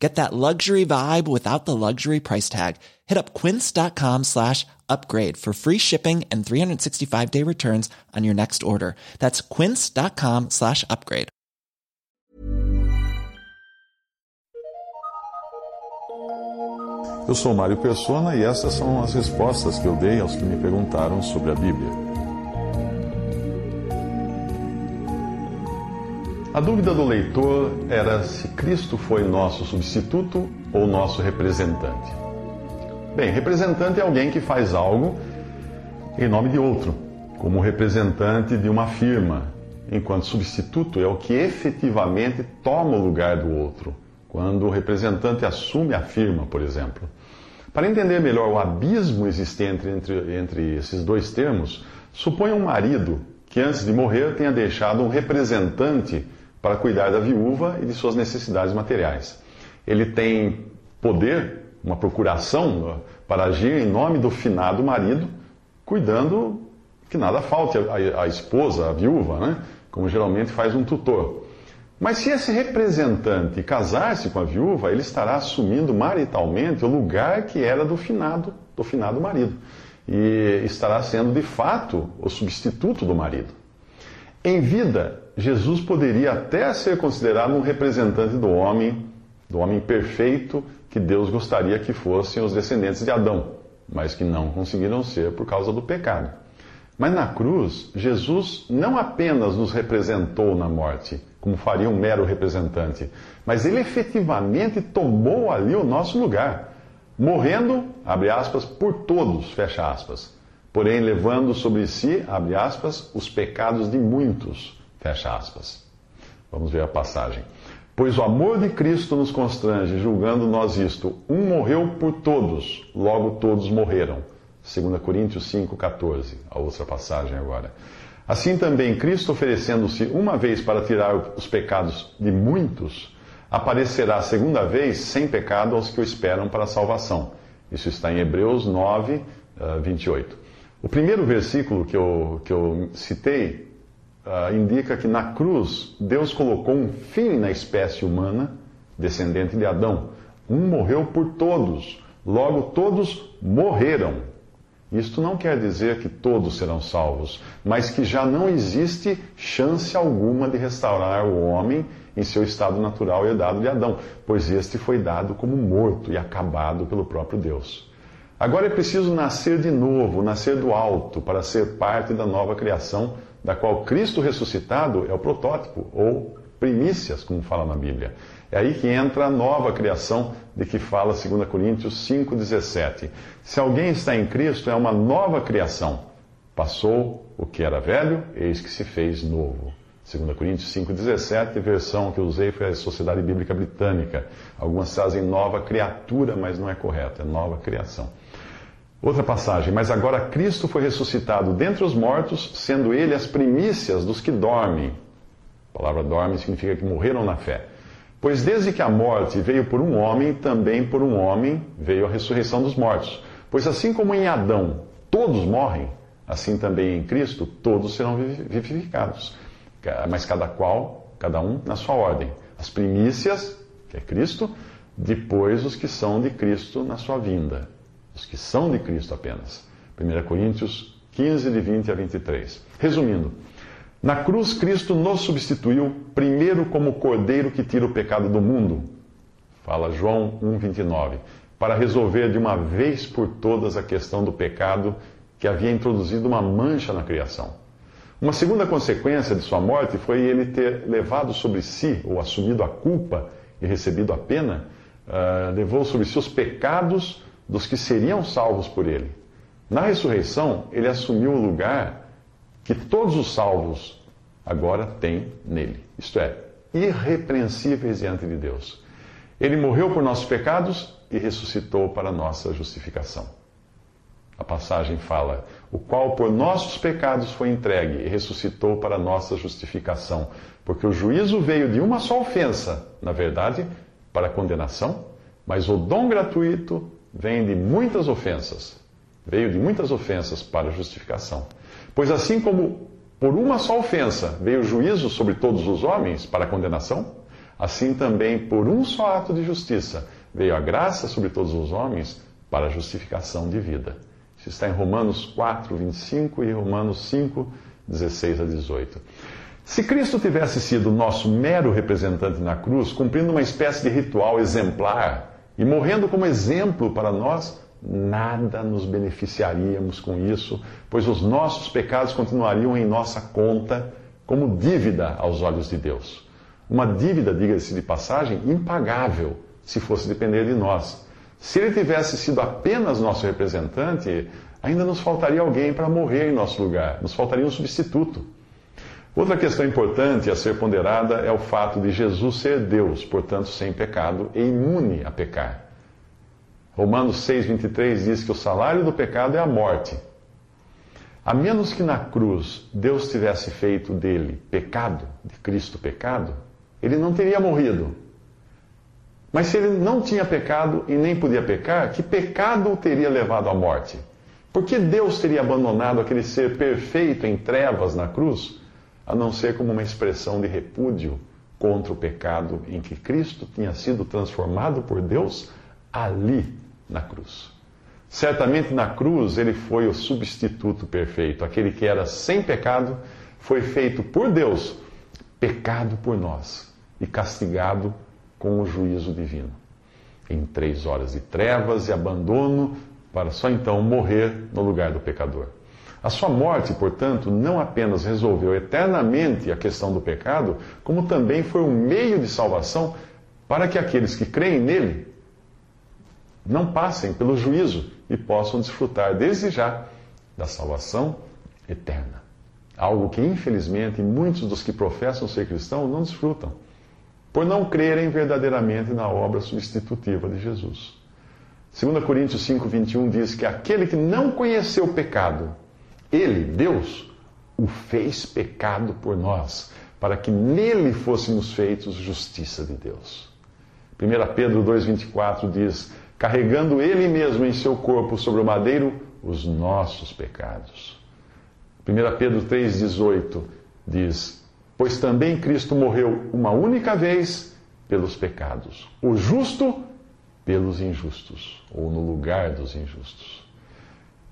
Get that luxury vibe without the luxury price tag. Hit up quince.com slash upgrade for free shipping and 365 day returns on your next order. That's quince.com slash upgrade. Eu sou Mário Persona e essas são as respostas que eu dei aos que me perguntaram sobre a Bíblia. A dúvida do leitor era se Cristo foi nosso substituto ou nosso representante. Bem, representante é alguém que faz algo em nome de outro, como representante de uma firma, enquanto substituto é o que efetivamente toma o lugar do outro, quando o representante assume a firma, por exemplo. Para entender melhor o abismo existente entre, entre esses dois termos, suponha um marido que antes de morrer tenha deixado um representante para cuidar da viúva e de suas necessidades materiais. Ele tem poder, uma procuração para agir em nome do finado marido, cuidando que nada falte à, esposa, à viúva, né? como geralmente faz um tutor. Mas se esse representante casar-se com a viúva, ele estará assumindo maritalmente o lugar que era do finado, do finado marido. E estará sendo de fato o substituto do marido. Em vida, Jesus poderia até ser considerado um representante do homem, do homem perfeito que Deus gostaria que fossem os descendentes de Adão, mas que não conseguiram ser por causa do pecado. Mas na cruz, Jesus não apenas nos representou na morte, como faria um mero representante, mas ele efetivamente tomou ali o nosso lugar, morrendo, abre aspas, por todos, fecha aspas porém levando sobre si, abre aspas, os pecados de muitos, fecha aspas. Vamos ver a passagem. Pois o amor de Cristo nos constrange, julgando nós isto: um morreu por todos, logo todos morreram. 2 Coríntios 5,14, a outra passagem agora. Assim também, Cristo oferecendo-se uma vez para tirar os pecados de muitos, aparecerá segunda vez sem pecado aos que o esperam para a salvação. Isso está em Hebreus 9, 28. O primeiro versículo que eu, que eu citei uh, indica que na cruz Deus colocou um fim na espécie humana, descendente de Adão. Um morreu por todos, logo todos morreram. Isto não quer dizer que todos serão salvos, mas que já não existe chance alguma de restaurar o homem em seu estado natural herdado de Adão, pois este foi dado como morto e acabado pelo próprio Deus. Agora é preciso nascer de novo, nascer do alto, para ser parte da nova criação, da qual Cristo ressuscitado é o protótipo, ou primícias, como fala na Bíblia. É aí que entra a nova criação de que fala 2 Coríntios 5,17. Se alguém está em Cristo, é uma nova criação. Passou o que era velho, eis que se fez novo. 2 Coríntios 5,17, versão que eu usei foi a Sociedade Bíblica Britânica. Algumas trazem nova criatura, mas não é correto, é nova criação. Outra passagem, mas agora Cristo foi ressuscitado dentre os mortos, sendo ele as primícias dos que dormem. A palavra dorme significa que morreram na fé. Pois desde que a morte veio por um homem, também por um homem veio a ressurreição dos mortos. Pois assim como em Adão todos morrem, assim também em Cristo todos serão vivificados. Mas cada qual, cada um na sua ordem. As primícias, que é Cristo, depois os que são de Cristo na sua vinda os que são de Cristo apenas. 1 Coríntios 15, de 20 a 23. Resumindo, na cruz Cristo nos substituiu primeiro como cordeiro que tira o pecado do mundo. Fala João 1,29. Para resolver de uma vez por todas a questão do pecado que havia introduzido uma mancha na criação. Uma segunda consequência de sua morte foi ele ter levado sobre si, ou assumido a culpa e recebido a pena, uh, levou sobre si os pecados dos que seriam salvos por ele. Na ressurreição, ele assumiu o lugar que todos os salvos agora têm nele, isto é, irrepreensíveis diante de Deus. Ele morreu por nossos pecados e ressuscitou para nossa justificação. A passagem fala: o qual por nossos pecados foi entregue e ressuscitou para nossa justificação. Porque o juízo veio de uma só ofensa, na verdade, para condenação, mas o dom gratuito vem de muitas ofensas. Veio de muitas ofensas para justificação. Pois assim como por uma só ofensa veio o juízo sobre todos os homens para condenação, assim também por um só ato de justiça veio a graça sobre todos os homens para a justificação de vida. Isso está em Romanos 4, 25 e Romanos 5, 16 a 18. Se Cristo tivesse sido nosso mero representante na cruz, cumprindo uma espécie de ritual exemplar e morrendo como exemplo para nós, nada nos beneficiaríamos com isso, pois os nossos pecados continuariam em nossa conta como dívida aos olhos de Deus. Uma dívida, diga-se de passagem, impagável, se fosse depender de nós. Se ele tivesse sido apenas nosso representante, ainda nos faltaria alguém para morrer em nosso lugar, nos faltaria um substituto. Outra questão importante a ser ponderada é o fato de Jesus ser Deus, portanto sem pecado e imune a pecar. Romanos 6,23 diz que o salário do pecado é a morte. A menos que na cruz Deus tivesse feito dele pecado, de Cristo pecado, ele não teria morrido. Mas se ele não tinha pecado e nem podia pecar, que pecado o teria levado à morte? Por que Deus teria abandonado aquele ser perfeito em trevas na cruz, a não ser como uma expressão de repúdio contra o pecado em que Cristo tinha sido transformado por Deus ali na cruz? Certamente na cruz ele foi o substituto perfeito, aquele que era sem pecado, foi feito por Deus, pecado por nós e castigado com o juízo divino. Em três horas de trevas e abandono, para só então morrer no lugar do pecador. A sua morte, portanto, não apenas resolveu eternamente a questão do pecado, como também foi um meio de salvação para que aqueles que creem nele não passem pelo juízo e possam desfrutar desde já da salvação eterna. Algo que, infelizmente, muitos dos que professam ser cristãos não desfrutam por não crerem verdadeiramente na obra substitutiva de Jesus. 2 Coríntios 5, 21 diz que aquele que não conheceu o pecado, ele, Deus, o fez pecado por nós, para que nele fôssemos feitos justiça de Deus. 1 Pedro 2,24 diz: carregando ele mesmo em seu corpo sobre o madeiro os nossos pecados. 1 Pedro 3,18 diz: Pois também Cristo morreu uma única vez pelos pecados, o justo pelos injustos, ou no lugar dos injustos.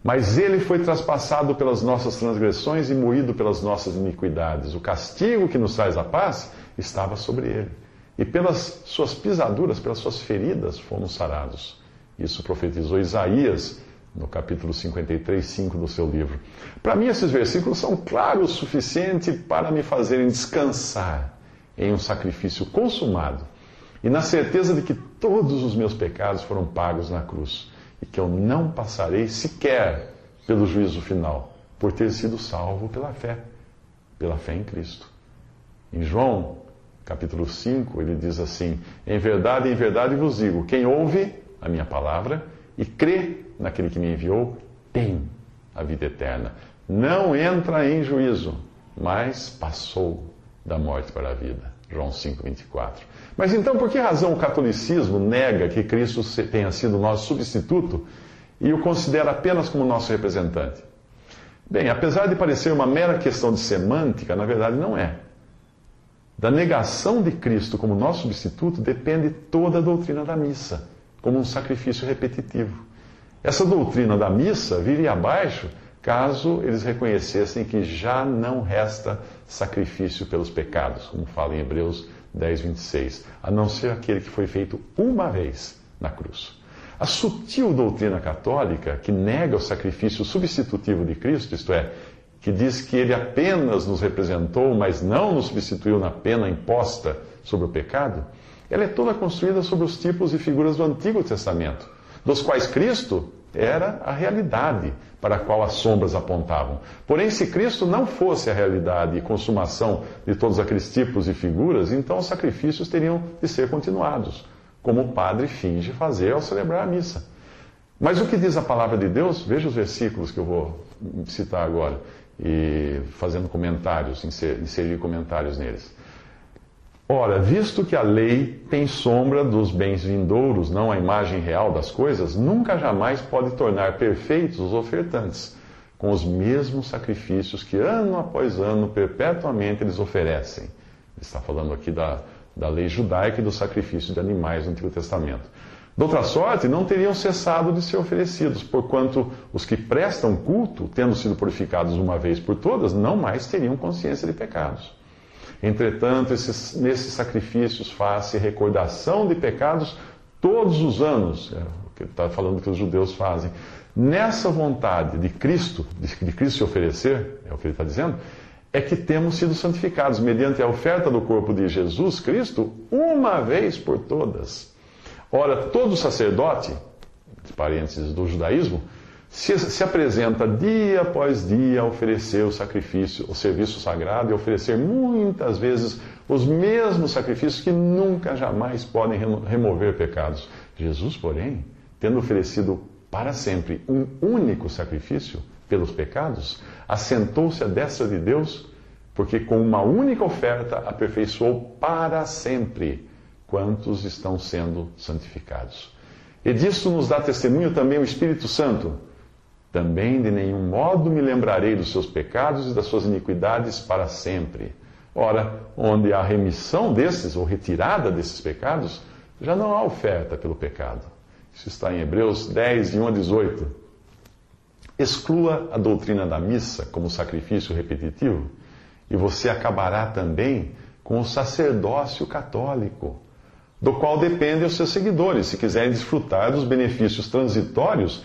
Mas ele foi traspassado pelas nossas transgressões e moído pelas nossas iniquidades. O castigo que nos traz a paz estava sobre ele. E pelas suas pisaduras, pelas suas feridas, fomos sarados. Isso profetizou Isaías no capítulo 53, 5 do seu livro. Para mim, esses versículos são claros o suficiente para me fazerem descansar em um sacrifício consumado e na certeza de que todos os meus pecados foram pagos na cruz e que eu não passarei sequer pelo juízo final por ter sido salvo pela fé, pela fé em Cristo. Em João, capítulo 5, ele diz assim: Em verdade, em verdade vos digo: quem ouve a minha palavra e crê naquele que me enviou, tem a vida eterna. Não entra em juízo, mas passou da morte para a vida. João 5,24. Mas então, por que razão o catolicismo nega que Cristo tenha sido nosso substituto e o considera apenas como nosso representante? Bem, apesar de parecer uma mera questão de semântica, na verdade não é. Da negação de Cristo como nosso substituto depende toda a doutrina da missa, como um sacrifício repetitivo. Essa doutrina da missa viria abaixo caso eles reconhecessem que já não resta sacrifício pelos pecados, como fala em Hebreus 10, 26, a não ser aquele que foi feito uma vez na cruz. A sutil doutrina católica, que nega o sacrifício substitutivo de Cristo, isto é, que diz que ele apenas nos representou, mas não nos substituiu na pena imposta sobre o pecado, ela é toda construída sobre os tipos e figuras do Antigo Testamento dos quais Cristo era a realidade para a qual as sombras apontavam. Porém, se Cristo não fosse a realidade e consumação de todos aqueles tipos e figuras, então os sacrifícios teriam de ser continuados, como o padre finge fazer ao celebrar a missa. Mas o que diz a palavra de Deus? Veja os versículos que eu vou citar agora, e fazendo comentários, inserir comentários neles. Ora, visto que a lei tem sombra dos bens vindouros, não a imagem real das coisas, nunca jamais pode tornar perfeitos os ofertantes, com os mesmos sacrifícios que ano após ano, perpetuamente, eles oferecem. Ele está falando aqui da, da lei judaica e do sacrifício de animais no Antigo Testamento. De outra sorte, não teriam cessado de ser oferecidos, porquanto os que prestam culto, tendo sido purificados uma vez por todas, não mais teriam consciência de pecados. Entretanto, esses, nesses sacrifícios faz-se recordação de pecados todos os anos, é o que está falando que os judeus fazem. Nessa vontade de Cristo, de, de Cristo se oferecer, é o que ele está dizendo, é que temos sido santificados mediante a oferta do corpo de Jesus Cristo uma vez por todas. Ora, todo sacerdote, parênteses do judaísmo, se, se apresenta dia após dia a oferecer o sacrifício, o serviço sagrado e oferecer muitas vezes os mesmos sacrifícios que nunca jamais podem remover pecados. Jesus, porém, tendo oferecido para sempre um único sacrifício pelos pecados, assentou-se à destra de Deus, porque com uma única oferta aperfeiçoou para sempre quantos estão sendo santificados. E disso nos dá testemunho também o Espírito Santo também de nenhum modo me lembrarei dos seus pecados e das suas iniquidades para sempre. Ora, onde há remissão desses, ou retirada desses pecados, já não há oferta pelo pecado. Isso está em Hebreus 10, de 1 a 18. Exclua a doutrina da missa como sacrifício repetitivo, e você acabará também com o sacerdócio católico, do qual dependem os seus seguidores, se quiserem desfrutar dos benefícios transitórios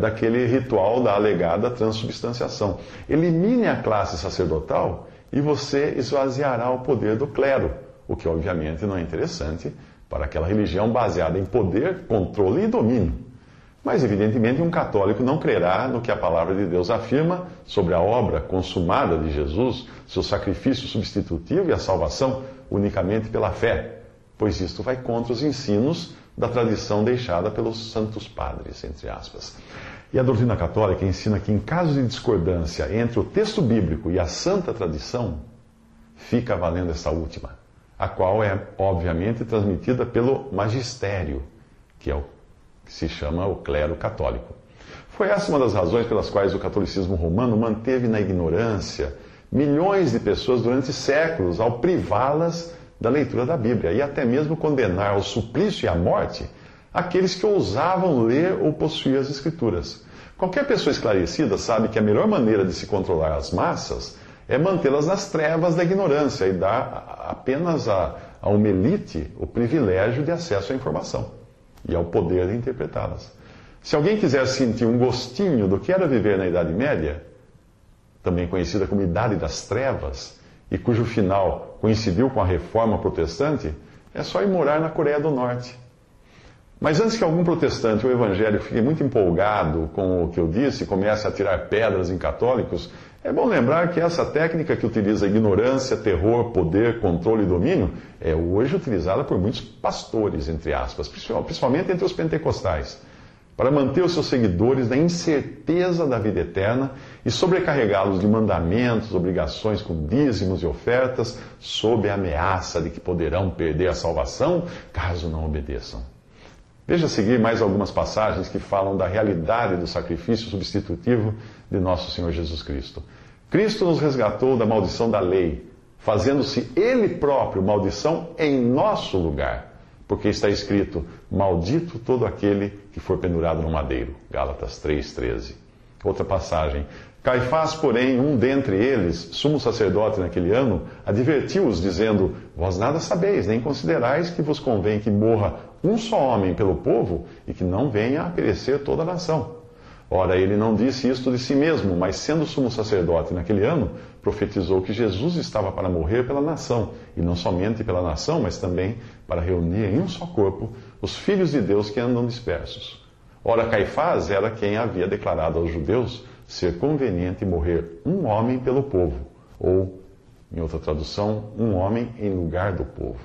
daquele ritual da alegada transubstanciação. Elimine a classe sacerdotal e você esvaziará o poder do clero, o que obviamente não é interessante para aquela religião baseada em poder, controle e domínio. Mas, evidentemente, um católico não crerá no que a palavra de Deus afirma sobre a obra consumada de Jesus, seu sacrifício substitutivo e a salvação unicamente pela fé, pois isto vai contra os ensinos da tradição deixada pelos santos padres, entre aspas. E a doutrina católica ensina que, em caso de discordância entre o texto bíblico e a santa tradição, fica valendo essa última, a qual é, obviamente, transmitida pelo magistério, que é o que se chama o clero católico. Foi essa uma das razões pelas quais o catolicismo romano manteve na ignorância milhões de pessoas durante séculos ao privá-las da leitura da Bíblia e até mesmo condenar ao suplício e à morte aqueles que ousavam ler ou possuir as Escrituras. Qualquer pessoa esclarecida sabe que a melhor maneira de se controlar as massas é mantê-las nas trevas da ignorância e dar apenas a, uma elite o privilégio de acesso à informação e ao poder de interpretá-las. Se alguém quiser sentir um gostinho do que era viver na Idade Média, também conhecida como Idade das Trevas, e cujo final coincidiu com a reforma protestante, é só ir morar na Coreia do Norte. Mas antes que algum protestante ou evangélico fique muito empolgado com o que eu disse e comece a tirar pedras em católicos, é bom lembrar que essa técnica que utiliza ignorância, terror, poder, controle e domínio é hoje utilizada por muitos pastores, entre aspas, principalmente entre os pentecostais para manter os seus seguidores na incerteza da vida eterna e sobrecarregá-los de mandamentos, obrigações com dízimos e ofertas, sob a ameaça de que poderão perder a salvação caso não obedeçam. Veja a seguir mais algumas passagens que falam da realidade do sacrifício substitutivo de nosso Senhor Jesus Cristo. Cristo nos resgatou da maldição da lei, fazendo-se Ele próprio maldição em nosso lugar porque está escrito: Maldito todo aquele que for pendurado no madeiro. Gálatas 3,13. Outra passagem. Caifás, porém, um dentre eles, sumo sacerdote naquele ano, advertiu-os, dizendo: Vós nada sabeis, nem considerais que vos convém que morra um só homem pelo povo e que não venha a perecer toda a nação. Ora, ele não disse isto de si mesmo, mas sendo sumo sacerdote naquele ano, profetizou que Jesus estava para morrer pela nação, e não somente pela nação, mas também para reunir em um só corpo os filhos de Deus que andam dispersos. Ora, Caifás era quem havia declarado aos judeus ser conveniente morrer um homem pelo povo, ou, em outra tradução, um homem em lugar do povo.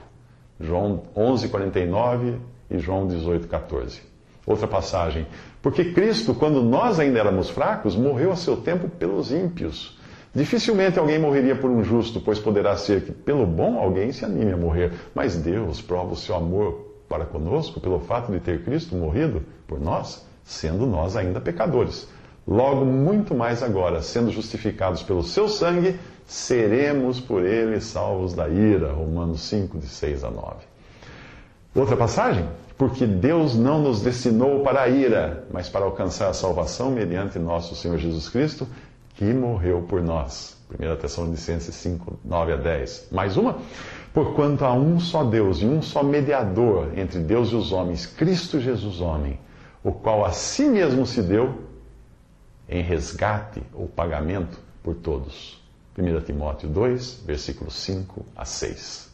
João 11:49 e João 18:14. Outra passagem. Porque Cristo, quando nós ainda éramos fracos, morreu a seu tempo pelos ímpios. Dificilmente alguém morreria por um justo, pois poderá ser que pelo bom alguém se anime a morrer. Mas Deus prova o seu amor para conosco pelo fato de ter Cristo morrido por nós, sendo nós ainda pecadores. Logo, muito mais agora, sendo justificados pelo seu sangue, seremos por ele salvos da ira. Romanos 5, de 6 a 9. Outra passagem? Porque Deus não nos destinou para a ira, mas para alcançar a salvação mediante nosso Senhor Jesus Cristo, que morreu por nós. 1 Tessalonicenses 5, 9 a 10. Mais uma? Porquanto há um só Deus e um só mediador entre Deus e os homens, Cristo Jesus, homem, o qual a si mesmo se deu em resgate ou pagamento por todos. 1 Timóteo 2, versículos 5 a 6.